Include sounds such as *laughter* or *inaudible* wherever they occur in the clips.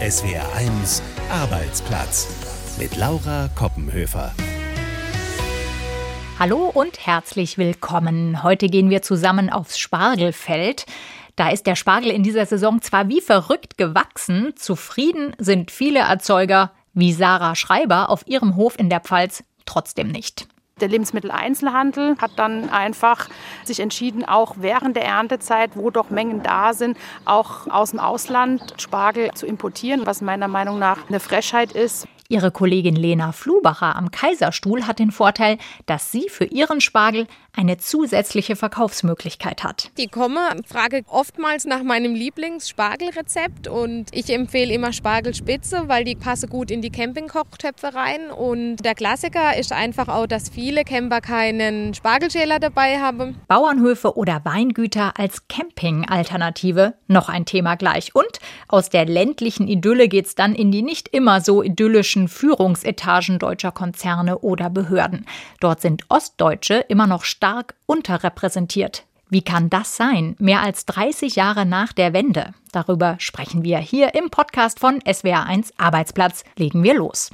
SWR1 Arbeitsplatz mit Laura Koppenhöfer. Hallo und herzlich willkommen. Heute gehen wir zusammen aufs Spargelfeld. Da ist der Spargel in dieser Saison zwar wie verrückt gewachsen, zufrieden sind viele Erzeuger wie Sarah Schreiber auf ihrem Hof in der Pfalz trotzdem nicht. Der Lebensmitteleinzelhandel hat dann einfach sich entschieden, auch während der Erntezeit, wo doch Mengen da sind, auch aus dem Ausland Spargel zu importieren, was meiner Meinung nach eine Frechheit ist. Ihre Kollegin Lena Flubacher am Kaiserstuhl hat den Vorteil, dass sie für ihren Spargel eine zusätzliche Verkaufsmöglichkeit hat. Die komme, frage oftmals nach meinem Lieblingsspargelrezept und ich empfehle immer Spargelspitze, weil die passe gut in die Campingkochtöpfe rein und der Klassiker ist einfach auch, dass viele Camper keinen Spargelschäler dabei haben. Bauernhöfe oder Weingüter als Camping-Alternative, noch ein Thema gleich. Und aus der ländlichen Idylle geht's dann in die nicht immer so idyllischen politischen Führungsetagen deutscher Konzerne oder Behörden. Dort sind Ostdeutsche immer noch stark unterrepräsentiert. Wie kann das sein? Mehr als 30 Jahre nach der Wende. Darüber sprechen wir hier im Podcast von SWR1 Arbeitsplatz. Legen wir los.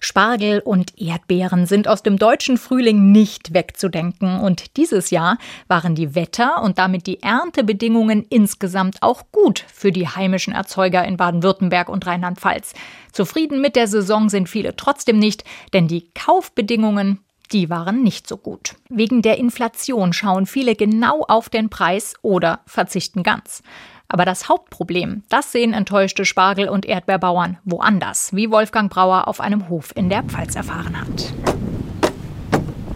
Spargel und Erdbeeren sind aus dem deutschen Frühling nicht wegzudenken und dieses Jahr waren die Wetter- und damit die Erntebedingungen insgesamt auch gut für die heimischen Erzeuger in Baden-Württemberg und Rheinland-Pfalz. Zufrieden mit der Saison sind viele trotzdem nicht, denn die Kaufbedingungen die waren nicht so gut. Wegen der Inflation schauen viele genau auf den Preis oder verzichten ganz. Aber das Hauptproblem, das sehen enttäuschte Spargel- und Erdbeerbauern woanders, wie Wolfgang Brauer auf einem Hof in der Pfalz erfahren hat.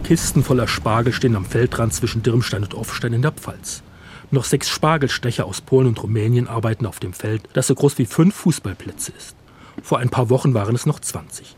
Kisten voller Spargel stehen am Feldrand zwischen Dirmstein und Offstein in der Pfalz. Noch sechs Spargelstecher aus Polen und Rumänien arbeiten auf dem Feld, das so groß wie fünf Fußballplätze ist. Vor ein paar Wochen waren es noch 20.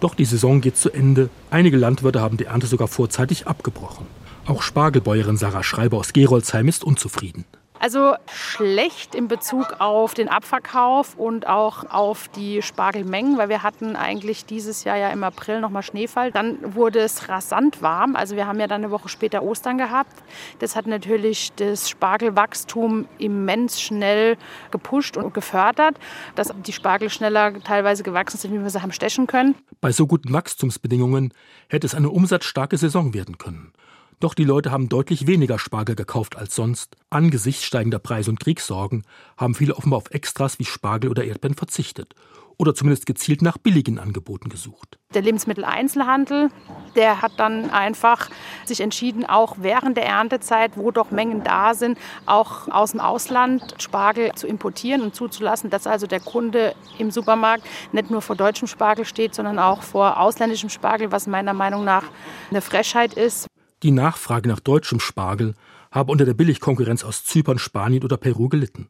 Doch die Saison geht zu Ende. Einige Landwirte haben die Ernte sogar vorzeitig abgebrochen. Auch Spargelbäuerin Sarah Schreiber aus Gerolzheim ist unzufrieden. Also schlecht in Bezug auf den Abverkauf und auch auf die Spargelmengen, weil wir hatten eigentlich dieses Jahr ja im April nochmal Schneefall. Dann wurde es rasant warm. Also wir haben ja dann eine Woche später Ostern gehabt. Das hat natürlich das Spargelwachstum immens schnell gepusht und gefördert, dass die Spargel schneller teilweise gewachsen sind, wie wir sie haben stechen können. Bei so guten Wachstumsbedingungen hätte es eine umsatzstarke Saison werden können. Doch die Leute haben deutlich weniger Spargel gekauft als sonst. Angesichts steigender Preise und Kriegssorgen haben viele offenbar auf Extras wie Spargel oder Erdbeeren verzichtet oder zumindest gezielt nach billigen Angeboten gesucht. Der Lebensmitteleinzelhandel, der hat dann einfach sich entschieden, auch während der Erntezeit, wo doch Mengen da sind, auch aus dem Ausland Spargel zu importieren und zuzulassen, dass also der Kunde im Supermarkt nicht nur vor deutschem Spargel steht, sondern auch vor ausländischem Spargel, was meiner Meinung nach eine Frechheit ist. Die Nachfrage nach deutschem Spargel habe unter der Billigkonkurrenz aus Zypern, Spanien oder Peru gelitten.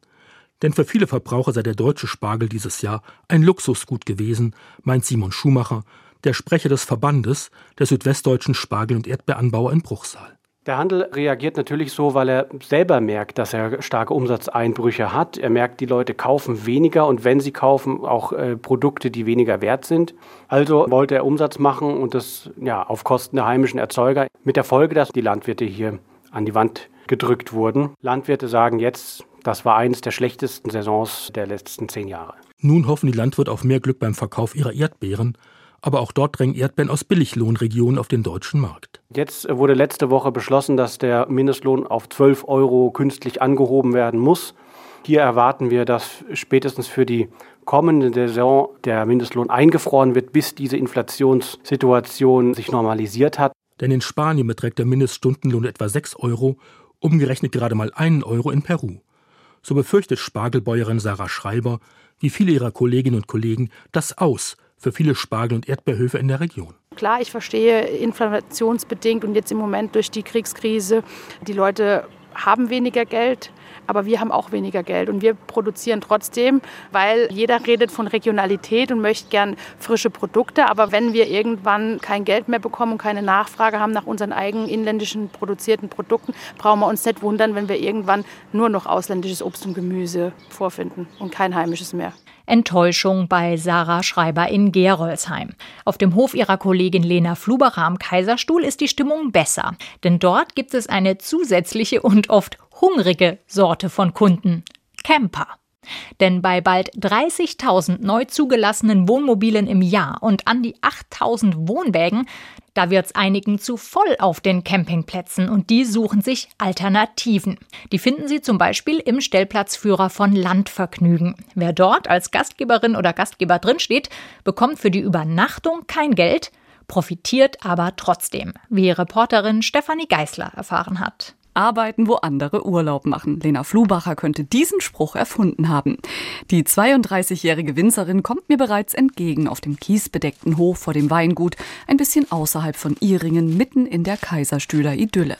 Denn für viele Verbraucher sei der deutsche Spargel dieses Jahr ein Luxusgut gewesen, meint Simon Schumacher, der Sprecher des Verbandes der südwestdeutschen Spargel- und Erdbeeranbauer in Bruchsal. Der Handel reagiert natürlich so, weil er selber merkt, dass er starke Umsatzeinbrüche hat. Er merkt, die Leute kaufen weniger und wenn sie kaufen, auch äh, Produkte, die weniger wert sind. Also wollte er Umsatz machen und das ja, auf Kosten der heimischen Erzeuger. Mit der Folge, dass die Landwirte hier an die Wand gedrückt wurden. Landwirte sagen jetzt, das war eines der schlechtesten Saisons der letzten zehn Jahre. Nun hoffen die Landwirte auf mehr Glück beim Verkauf ihrer Erdbeeren aber auch dort drängen Erdbeeren aus Billiglohnregionen auf den deutschen Markt. Jetzt wurde letzte Woche beschlossen, dass der Mindestlohn auf 12 Euro künstlich angehoben werden muss. Hier erwarten wir, dass spätestens für die kommende Saison der Mindestlohn eingefroren wird, bis diese Inflationssituation sich normalisiert hat. Denn in Spanien beträgt der Mindeststundenlohn etwa 6 Euro, umgerechnet gerade mal 1 Euro in Peru. So befürchtet Spargelbäuerin Sarah Schreiber, wie viele ihrer Kolleginnen und Kollegen, das Aus für viele Spargel- und Erdbeerhöfe in der Region. Klar, ich verstehe inflationsbedingt und jetzt im Moment durch die Kriegskrise, die Leute haben weniger Geld, aber wir haben auch weniger Geld und wir produzieren trotzdem, weil jeder redet von Regionalität und möchte gern frische Produkte, aber wenn wir irgendwann kein Geld mehr bekommen und keine Nachfrage haben nach unseren eigenen inländischen produzierten Produkten, brauchen wir uns nicht wundern, wenn wir irgendwann nur noch ausländisches Obst und Gemüse vorfinden und kein heimisches mehr. Enttäuschung bei Sarah Schreiber in Gerolzheim. Auf dem Hof ihrer Kollegin Lena Flubacher am Kaiserstuhl ist die Stimmung besser, denn dort gibt es eine zusätzliche und oft hungrige Sorte von Kunden. Camper. Denn bei bald 30.000 neu zugelassenen Wohnmobilen im Jahr und an die 8.000 Wohnwägen, da wird's einigen zu voll auf den Campingplätzen und die suchen sich Alternativen. Die finden sie zum Beispiel im Stellplatzführer von Landvergnügen. Wer dort als Gastgeberin oder Gastgeber drinsteht, bekommt für die Übernachtung kein Geld, profitiert aber trotzdem, wie Reporterin Stefanie Geißler erfahren hat arbeiten, wo andere Urlaub machen. Lena Flubacher könnte diesen Spruch erfunden haben. Die 32-jährige Winzerin kommt mir bereits entgegen auf dem kiesbedeckten Hof vor dem Weingut, ein bisschen außerhalb von Iringen, mitten in der Kaiserstühler Idylle.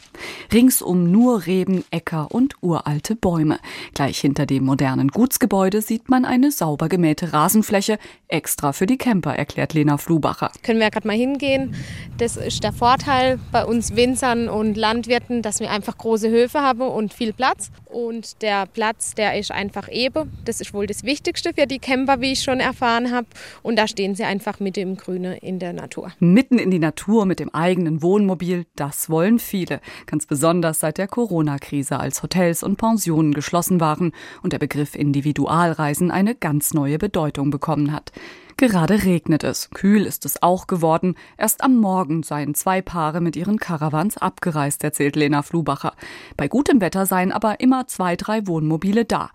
Ringsum nur Reben, Äcker und uralte Bäume. Gleich hinter dem modernen Gutsgebäude sieht man eine sauber gemähte Rasenfläche, extra für die Camper, erklärt Lena Flubacher. Können wir gerade mal hingehen. Das ist der Vorteil bei uns Winzern und Landwirten, dass wir einfach große Höfe haben und viel Platz. Und der Platz, der ist einfach eben. Das ist wohl das Wichtigste für die Camper, wie ich schon erfahren habe. Und da stehen sie einfach mitten im Grüne in der Natur. Mitten in die Natur mit dem eigenen Wohnmobil, das wollen viele. Ganz besonders seit der Corona-Krise, als Hotels und Pensionen geschlossen waren und der Begriff Individualreisen eine ganz neue Bedeutung bekommen hat. Gerade regnet es. Kühl ist es auch geworden. Erst am Morgen seien zwei Paare mit ihren Caravans abgereist, erzählt Lena Flubacher. Bei gutem Wetter seien aber immer zwei, drei Wohnmobile da.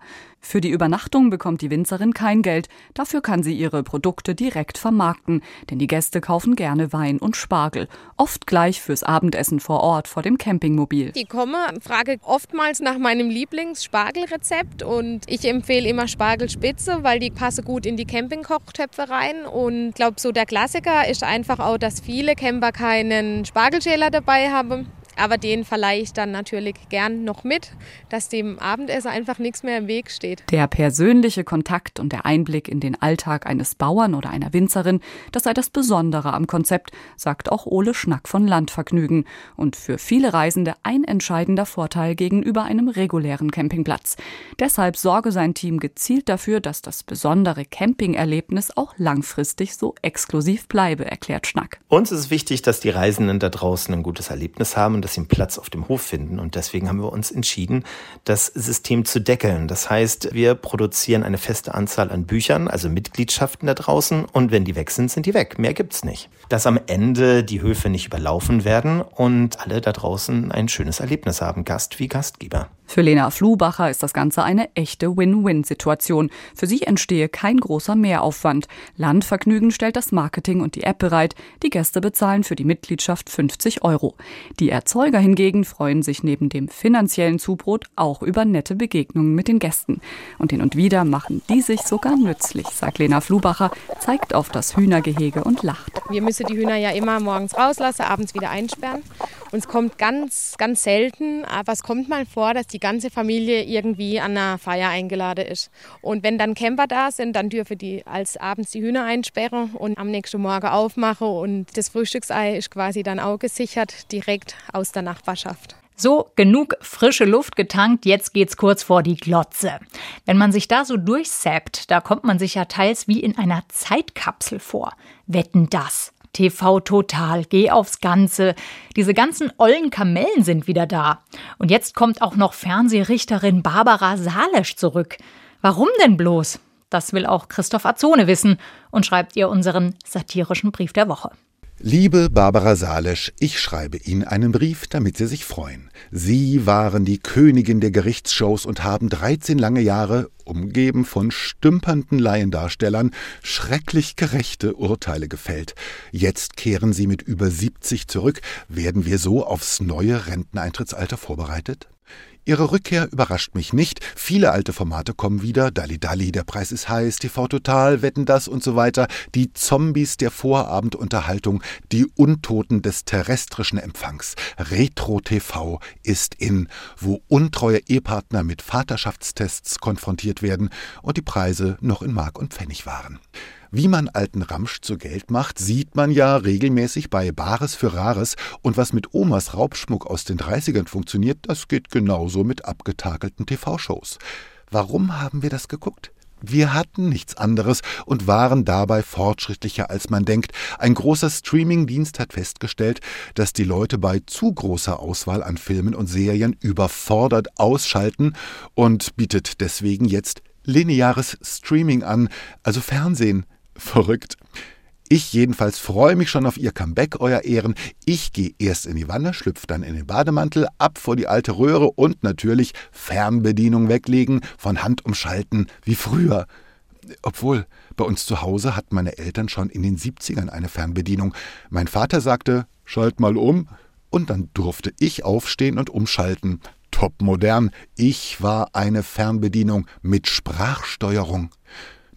Für die Übernachtung bekommt die Winzerin kein Geld, dafür kann sie ihre Produkte direkt vermarkten, denn die Gäste kaufen gerne Wein und Spargel, oft gleich fürs Abendessen vor Ort vor dem Campingmobil. Die komme, frage oftmals nach meinem Lieblingsspargelrezept. Und ich empfehle immer Spargelspitze, weil die passe gut in die Campingkochtöpfe rein. Und glaube so der Klassiker ist einfach auch, dass viele Camper keinen Spargelschäler dabei haben aber den verleihe ich dann natürlich gern noch mit, dass dem Abendessen einfach nichts mehr im Weg steht. Der persönliche Kontakt und der Einblick in den Alltag eines Bauern oder einer Winzerin, das sei das Besondere am Konzept, sagt auch Ole Schnack von Landvergnügen. Und für viele Reisende ein entscheidender Vorteil gegenüber einem regulären Campingplatz. Deshalb sorge sein Team gezielt dafür, dass das besondere Campingerlebnis auch langfristig so exklusiv bleibe, erklärt Schnack. Uns ist wichtig, dass die Reisenden da draußen ein gutes Erlebnis haben dass sie einen Platz auf dem Hof finden. Und deswegen haben wir uns entschieden, das System zu deckeln. Das heißt, wir produzieren eine feste Anzahl an Büchern, also Mitgliedschaften da draußen. Und wenn die weg sind, sind die weg. Mehr gibt's nicht. Dass am Ende die Höfe nicht überlaufen werden und alle da draußen ein schönes Erlebnis haben, Gast wie Gastgeber. Für Lena Flubacher ist das Ganze eine echte Win-Win-Situation. Für sie entstehe kein großer Mehraufwand. Landvergnügen stellt das Marketing und die App bereit. Die Gäste bezahlen für die Mitgliedschaft 50 Euro. Die Erzeuger hingegen freuen sich neben dem finanziellen Zubrot auch über nette Begegnungen mit den Gästen. Und hin und wieder machen die sich sogar nützlich, sagt Lena Flubacher, zeigt auf das Hühnergehege und lacht. Wir müssen die Hühner ja immer morgens rauslassen, abends wieder einsperren. Und es kommt ganz, ganz selten, aber es kommt mal vor, dass die die ganze Familie irgendwie an einer Feier eingeladen ist. Und wenn dann Camper da sind, dann dürfen die als abends die Hühner einsperren und am nächsten Morgen aufmachen. Und das Frühstücksei ist quasi dann auch gesichert, direkt aus der Nachbarschaft. So, genug frische Luft getankt, jetzt geht's kurz vor die Glotze. Wenn man sich da so durchsappt, da kommt man sich ja teils wie in einer Zeitkapsel vor. Wetten das? TV Total, geh aufs Ganze. Diese ganzen ollen Kamellen sind wieder da. Und jetzt kommt auch noch Fernsehrichterin Barbara Salesch zurück. Warum denn bloß? Das will auch Christoph Azone wissen und schreibt ihr unseren satirischen Brief der Woche. Liebe Barbara Salesch, ich schreibe Ihnen einen Brief, damit Sie sich freuen. Sie waren die Königin der Gerichtsshows und haben 13 lange Jahre, umgeben von stümpernden Laiendarstellern, schrecklich gerechte Urteile gefällt. Jetzt kehren Sie mit über 70 zurück. Werden wir so aufs neue Renteneintrittsalter vorbereitet? Ihre Rückkehr überrascht mich nicht. Viele alte Formate kommen wieder. Dalli Dalli, der Preis ist heiß, TV Total, Wetten das und so weiter. Die Zombies der Vorabendunterhaltung, die Untoten des terrestrischen Empfangs. Retro TV ist in, wo untreue Ehepartner mit Vaterschaftstests konfrontiert werden und die Preise noch in Mark und Pfennig waren. Wie man alten Ramsch zu Geld macht, sieht man ja regelmäßig bei Bares für Rares. Und was mit Omas Raubschmuck aus den 30ern funktioniert, das geht genauso mit abgetakelten TV-Shows. Warum haben wir das geguckt? Wir hatten nichts anderes und waren dabei fortschrittlicher als man denkt. Ein großer Streamingdienst hat festgestellt, dass die Leute bei zu großer Auswahl an Filmen und Serien überfordert ausschalten und bietet deswegen jetzt lineares Streaming an, also Fernsehen. Verrückt. Ich jedenfalls freue mich schon auf Ihr Comeback, Euer Ehren. Ich gehe erst in die Wanne, schlüpfe dann in den Bademantel, ab vor die alte Röhre und natürlich Fernbedienung weglegen, von Hand umschalten, wie früher. Obwohl, bei uns zu Hause hatten meine Eltern schon in den 70ern eine Fernbedienung. Mein Vater sagte, schalt mal um, und dann durfte ich aufstehen und umschalten. Top modern. Ich war eine Fernbedienung mit Sprachsteuerung.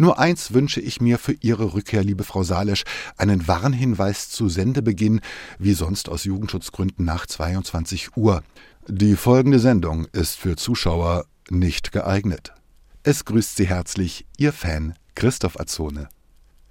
Nur eins wünsche ich mir für Ihre Rückkehr, liebe Frau Salesch, einen Warnhinweis zu Sendebeginn, wie sonst aus Jugendschutzgründen nach 22 Uhr. Die folgende Sendung ist für Zuschauer nicht geeignet. Es grüßt Sie herzlich Ihr Fan Christoph Azone.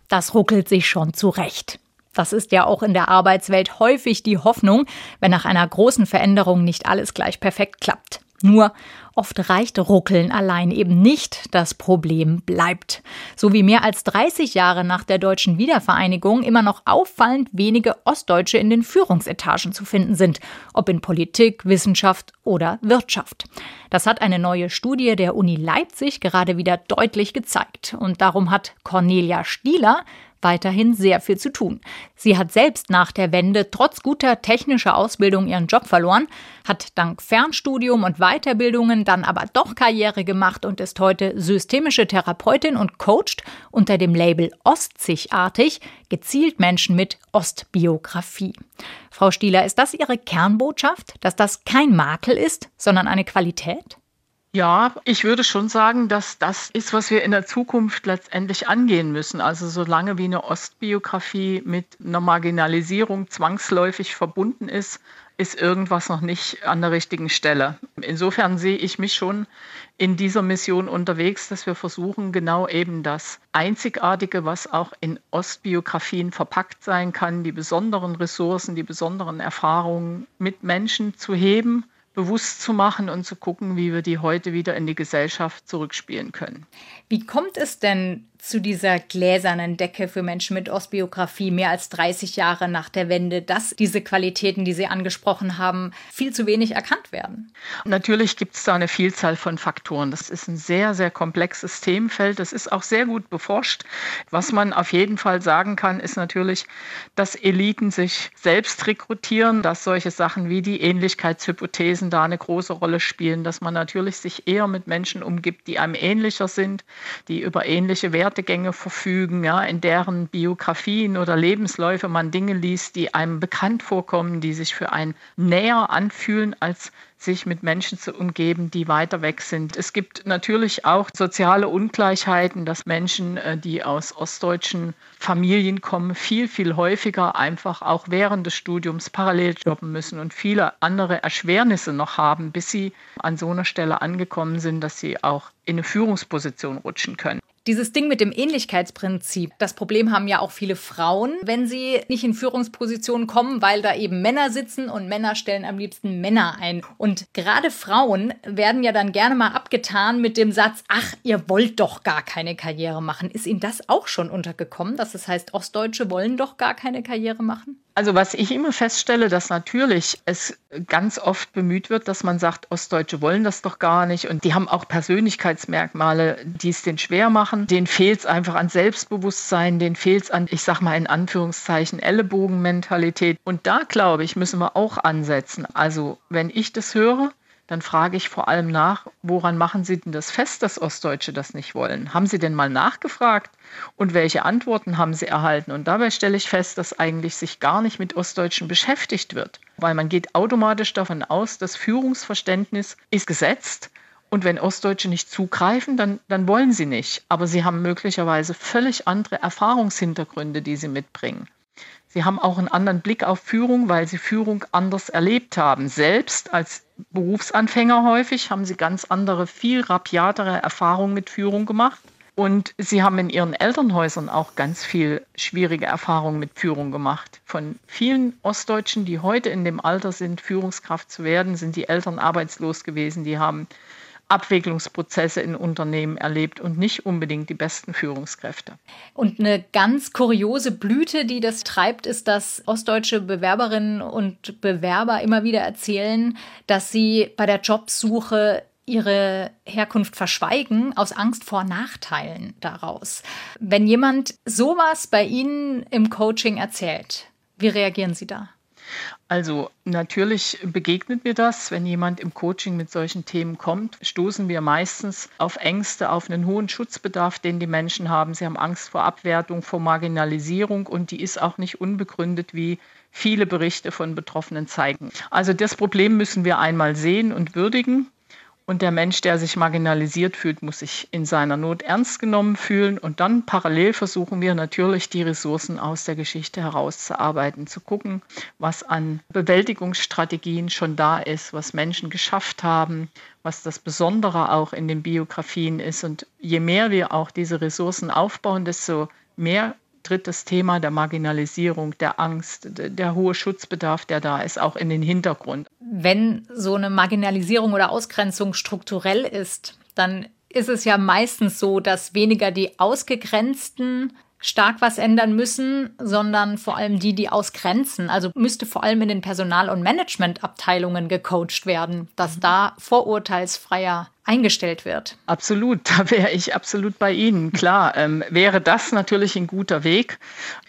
Das ruckelt sich schon zurecht. Das ist ja auch in der Arbeitswelt häufig die Hoffnung, wenn nach einer großen Veränderung nicht alles gleich perfekt klappt. Nur oft reicht Ruckeln allein eben nicht, das Problem bleibt. So wie mehr als 30 Jahre nach der deutschen Wiedervereinigung immer noch auffallend wenige Ostdeutsche in den Führungsetagen zu finden sind, ob in Politik, Wissenschaft oder Wirtschaft. Das hat eine neue Studie der Uni Leipzig gerade wieder deutlich gezeigt. Und darum hat Cornelia Stieler weiterhin sehr viel zu tun. Sie hat selbst nach der Wende trotz guter technischer Ausbildung ihren Job verloren, hat dank Fernstudium und Weiterbildungen dann aber doch Karriere gemacht und ist heute systemische Therapeutin und coacht unter dem Label Ostsigartig gezielt Menschen mit Ostbiografie. Frau Stieler, ist das Ihre Kernbotschaft, dass das kein Makel ist, sondern eine Qualität? Ja, ich würde schon sagen, dass das ist, was wir in der Zukunft letztendlich angehen müssen. Also solange wie eine Ostbiografie mit einer Marginalisierung zwangsläufig verbunden ist, ist irgendwas noch nicht an der richtigen Stelle. Insofern sehe ich mich schon in dieser Mission unterwegs, dass wir versuchen, genau eben das Einzigartige, was auch in Ostbiografien verpackt sein kann, die besonderen Ressourcen, die besonderen Erfahrungen mit Menschen zu heben bewusst zu machen und zu gucken, wie wir die heute wieder in die Gesellschaft zurückspielen können. Wie kommt es denn zu dieser gläsernen Decke für Menschen mit Ostbiografie mehr als 30 Jahre nach der Wende, dass diese Qualitäten, die Sie angesprochen haben, viel zu wenig erkannt werden? Natürlich gibt es da eine Vielzahl von Faktoren. Das ist ein sehr, sehr komplexes Themenfeld. Das ist auch sehr gut beforscht. Was man auf jeden Fall sagen kann, ist natürlich, dass Eliten sich selbst rekrutieren, dass solche Sachen wie die Ähnlichkeitshypothesen da eine große Rolle spielen, dass man natürlich sich eher mit Menschen umgibt, die einem ähnlicher sind, die über ähnliche Werte Werdegänge verfügen, ja, in deren Biografien oder Lebensläufe man Dinge liest, die einem bekannt vorkommen, die sich für einen näher anfühlen als sich mit Menschen zu umgeben, die weiter weg sind. Es gibt natürlich auch soziale Ungleichheiten, dass Menschen, äh, die aus ostdeutschen Familien kommen, viel, viel häufiger einfach auch während des Studiums parallel jobben müssen und viele andere Erschwernisse noch haben, bis sie an so einer Stelle angekommen sind, dass sie auch in eine Führungsposition rutschen können. Dieses Ding mit dem Ähnlichkeitsprinzip, das Problem haben ja auch viele Frauen, wenn sie nicht in Führungspositionen kommen, weil da eben Männer sitzen und Männer stellen am liebsten Männer ein. Und gerade Frauen werden ja dann gerne mal abgetan mit dem Satz, ach, ihr wollt doch gar keine Karriere machen. Ist Ihnen das auch schon untergekommen, dass es heißt, Ostdeutsche wollen doch gar keine Karriere machen? Also was ich immer feststelle, dass natürlich es ganz oft bemüht wird, dass man sagt, Ostdeutsche wollen das doch gar nicht und die haben auch Persönlichkeitsmerkmale, die es denen schwer machen. Denen fehlt es einfach an Selbstbewusstsein, denen fehlt es an, ich sag mal in Anführungszeichen, Ellenbogenmentalität. Und da glaube ich, müssen wir auch ansetzen. Also wenn ich das höre, dann frage ich vor allem nach, woran machen Sie denn das fest, dass Ostdeutsche das nicht wollen? Haben Sie denn mal nachgefragt und welche Antworten haben Sie erhalten? Und dabei stelle ich fest, dass eigentlich sich gar nicht mit Ostdeutschen beschäftigt wird, weil man geht automatisch davon aus, das Führungsverständnis ist gesetzt und wenn Ostdeutsche nicht zugreifen, dann, dann wollen sie nicht. Aber sie haben möglicherweise völlig andere Erfahrungshintergründe, die sie mitbringen. Sie haben auch einen anderen Blick auf Führung, weil sie Führung anders erlebt haben. Selbst als Berufsanfänger häufig haben sie ganz andere, viel rapiatere Erfahrungen mit Führung gemacht. Und sie haben in ihren Elternhäusern auch ganz viel schwierige Erfahrungen mit Führung gemacht. Von vielen Ostdeutschen, die heute in dem Alter sind, Führungskraft zu werden, sind die Eltern arbeitslos gewesen. Die haben Abwicklungsprozesse in Unternehmen erlebt und nicht unbedingt die besten Führungskräfte. Und eine ganz kuriose Blüte, die das treibt, ist, dass ostdeutsche Bewerberinnen und Bewerber immer wieder erzählen, dass sie bei der Jobsuche ihre Herkunft verschweigen aus Angst vor Nachteilen daraus. Wenn jemand sowas bei Ihnen im Coaching erzählt, wie reagieren Sie da? Also natürlich begegnet mir das, wenn jemand im Coaching mit solchen Themen kommt, stoßen wir meistens auf Ängste, auf einen hohen Schutzbedarf, den die Menschen haben. Sie haben Angst vor Abwertung, vor Marginalisierung und die ist auch nicht unbegründet, wie viele Berichte von Betroffenen zeigen. Also das Problem müssen wir einmal sehen und würdigen. Und der Mensch, der sich marginalisiert fühlt, muss sich in seiner Not ernst genommen fühlen. Und dann parallel versuchen wir natürlich, die Ressourcen aus der Geschichte herauszuarbeiten, zu gucken, was an Bewältigungsstrategien schon da ist, was Menschen geschafft haben, was das Besondere auch in den Biografien ist. Und je mehr wir auch diese Ressourcen aufbauen, desto mehr tritt das Thema der Marginalisierung, der Angst, der hohe Schutzbedarf, der da ist, auch in den Hintergrund. Wenn so eine Marginalisierung oder Ausgrenzung strukturell ist, dann ist es ja meistens so, dass weniger die Ausgegrenzten stark was ändern müssen, sondern vor allem die, die ausgrenzen. Also müsste vor allem in den Personal- und Managementabteilungen gecoacht werden, dass da vorurteilsfreier eingestellt wird. Absolut, *laughs* da wäre ich absolut bei Ihnen. Klar, ähm, wäre das natürlich ein guter Weg.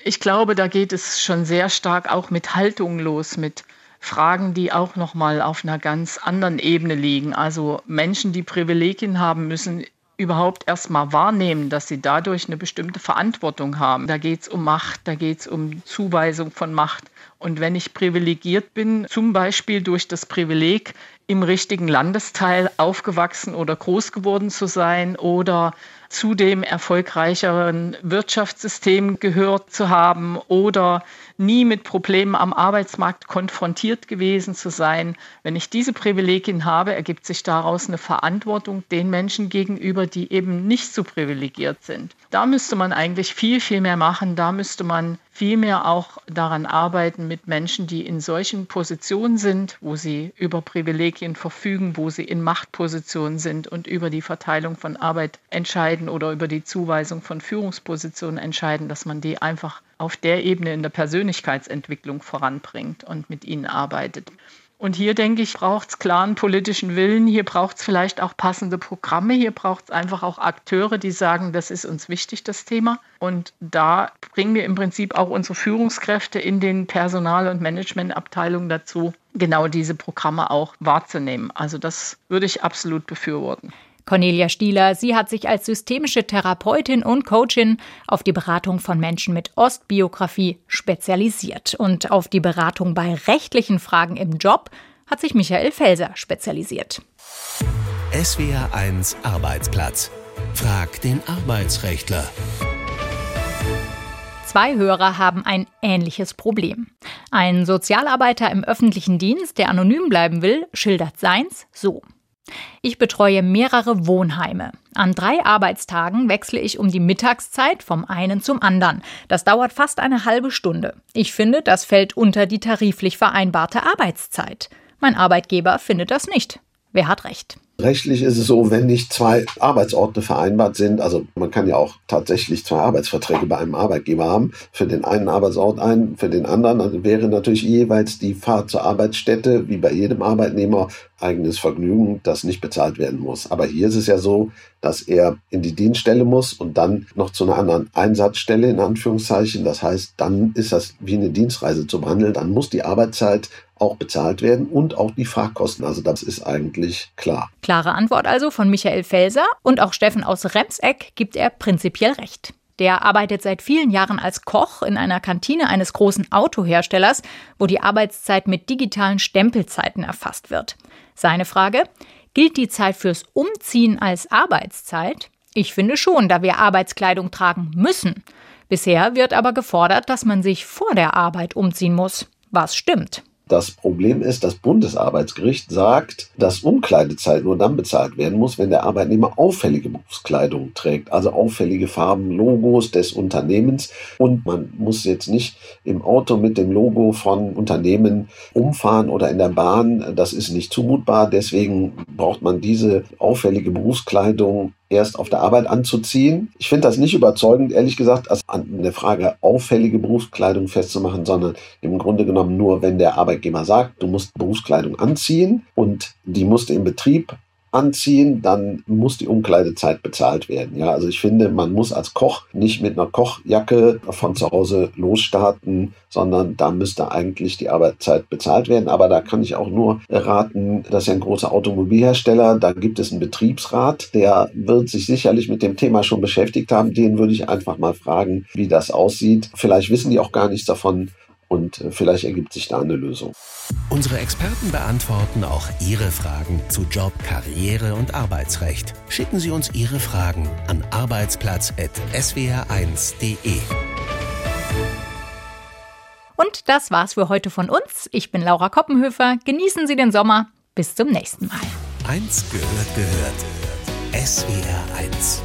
Ich glaube, da geht es schon sehr stark auch mit Haltung los, mit Fragen, die auch noch mal auf einer ganz anderen Ebene liegen. Also Menschen, die Privilegien haben, müssen überhaupt erst mal wahrnehmen, dass sie dadurch eine bestimmte Verantwortung haben. Da geht es um Macht, da geht es um Zuweisung von Macht. Und wenn ich privilegiert bin, zum Beispiel durch das Privileg, im richtigen Landesteil aufgewachsen oder groß geworden zu sein oder zu dem erfolgreicheren Wirtschaftssystem gehört zu haben oder nie mit Problemen am Arbeitsmarkt konfrontiert gewesen zu sein. Wenn ich diese Privilegien habe, ergibt sich daraus eine Verantwortung den Menschen gegenüber, die eben nicht so privilegiert sind. Da müsste man eigentlich viel, viel mehr machen. Da müsste man viel mehr auch daran arbeiten mit Menschen, die in solchen Positionen sind, wo sie über Privilegien verfügen, wo sie in Machtpositionen sind und über die Verteilung von Arbeit entscheiden oder über die Zuweisung von Führungspositionen entscheiden, dass man die einfach auf der Ebene in der Persönlichkeitsentwicklung voranbringt und mit ihnen arbeitet. Und hier denke ich, braucht es klaren politischen Willen, hier braucht es vielleicht auch passende Programme, hier braucht es einfach auch Akteure, die sagen, das ist uns wichtig, das Thema. Und da bringen wir im Prinzip auch unsere Führungskräfte in den Personal- und Managementabteilungen dazu, genau diese Programme auch wahrzunehmen. Also das würde ich absolut befürworten. Cornelia Stieler, sie hat sich als systemische Therapeutin und Coachin auf die Beratung von Menschen mit Ostbiografie spezialisiert. Und auf die Beratung bei rechtlichen Fragen im Job hat sich Michael Felser spezialisiert. SWR 1 Arbeitsplatz. Frag den Arbeitsrechtler. Zwei Hörer haben ein ähnliches Problem. Ein Sozialarbeiter im öffentlichen Dienst, der anonym bleiben will, schildert seins so. Ich betreue mehrere Wohnheime. An drei Arbeitstagen wechsle ich um die Mittagszeit vom einen zum anderen. Das dauert fast eine halbe Stunde. Ich finde, das fällt unter die tariflich vereinbarte Arbeitszeit. Mein Arbeitgeber findet das nicht. Wer hat recht? Rechtlich ist es so, wenn nicht zwei Arbeitsorte vereinbart sind, also man kann ja auch tatsächlich zwei Arbeitsverträge bei einem Arbeitgeber haben, für den einen Arbeitsort ein, für den anderen, also wäre natürlich jeweils die Fahrt zur Arbeitsstätte, wie bei jedem Arbeitnehmer, eigenes Vergnügen, das nicht bezahlt werden muss. Aber hier ist es ja so, dass er in die Dienststelle muss und dann noch zu einer anderen Einsatzstelle in Anführungszeichen. Das heißt, dann ist das wie eine Dienstreise zu behandeln. Dann muss die Arbeitszeit auch bezahlt werden und auch die Fahrkosten. Also das ist eigentlich klar. Klare Antwort also von Michael Felser und auch Steffen aus Remseck gibt er prinzipiell recht. Der arbeitet seit vielen Jahren als Koch in einer Kantine eines großen Autoherstellers, wo die Arbeitszeit mit digitalen Stempelzeiten erfasst wird. Seine Frage, gilt die Zeit fürs Umziehen als Arbeitszeit? Ich finde schon, da wir Arbeitskleidung tragen müssen. Bisher wird aber gefordert, dass man sich vor der Arbeit umziehen muss. Was stimmt? Das Problem ist, das Bundesarbeitsgericht sagt, dass Umkleidezeit nur dann bezahlt werden muss, wenn der Arbeitnehmer auffällige Berufskleidung trägt, also auffällige Farben, Logos des Unternehmens. Und man muss jetzt nicht im Auto mit dem Logo von Unternehmen umfahren oder in der Bahn. Das ist nicht zumutbar. Deswegen braucht man diese auffällige Berufskleidung erst auf der Arbeit anzuziehen. Ich finde das nicht überzeugend, ehrlich gesagt, als an der Frage auffällige Berufskleidung festzumachen, sondern im Grunde genommen nur, wenn der Arbeitgeber sagt, du musst Berufskleidung anziehen und die musst du im Betrieb anziehen, dann muss die Umkleidezeit bezahlt werden. Ja, also ich finde, man muss als Koch nicht mit einer Kochjacke von zu Hause losstarten, sondern da müsste eigentlich die Arbeitszeit bezahlt werden. Aber da kann ich auch nur raten, das ist ja ein großer Automobilhersteller, da gibt es einen Betriebsrat, der wird sich sicherlich mit dem Thema schon beschäftigt haben. Den würde ich einfach mal fragen, wie das aussieht. Vielleicht wissen die auch gar nichts davon und äh, vielleicht ergibt sich da eine Lösung. Unsere Experten beantworten auch Ihre Fragen zu Job, Karriere und Arbeitsrecht. Schicken Sie uns Ihre Fragen an arbeitsplatz.swr1.de. Und das war's für heute von uns. Ich bin Laura Koppenhöfer. Genießen Sie den Sommer. Bis zum nächsten Mal. Eins gehört gehört. SWR 1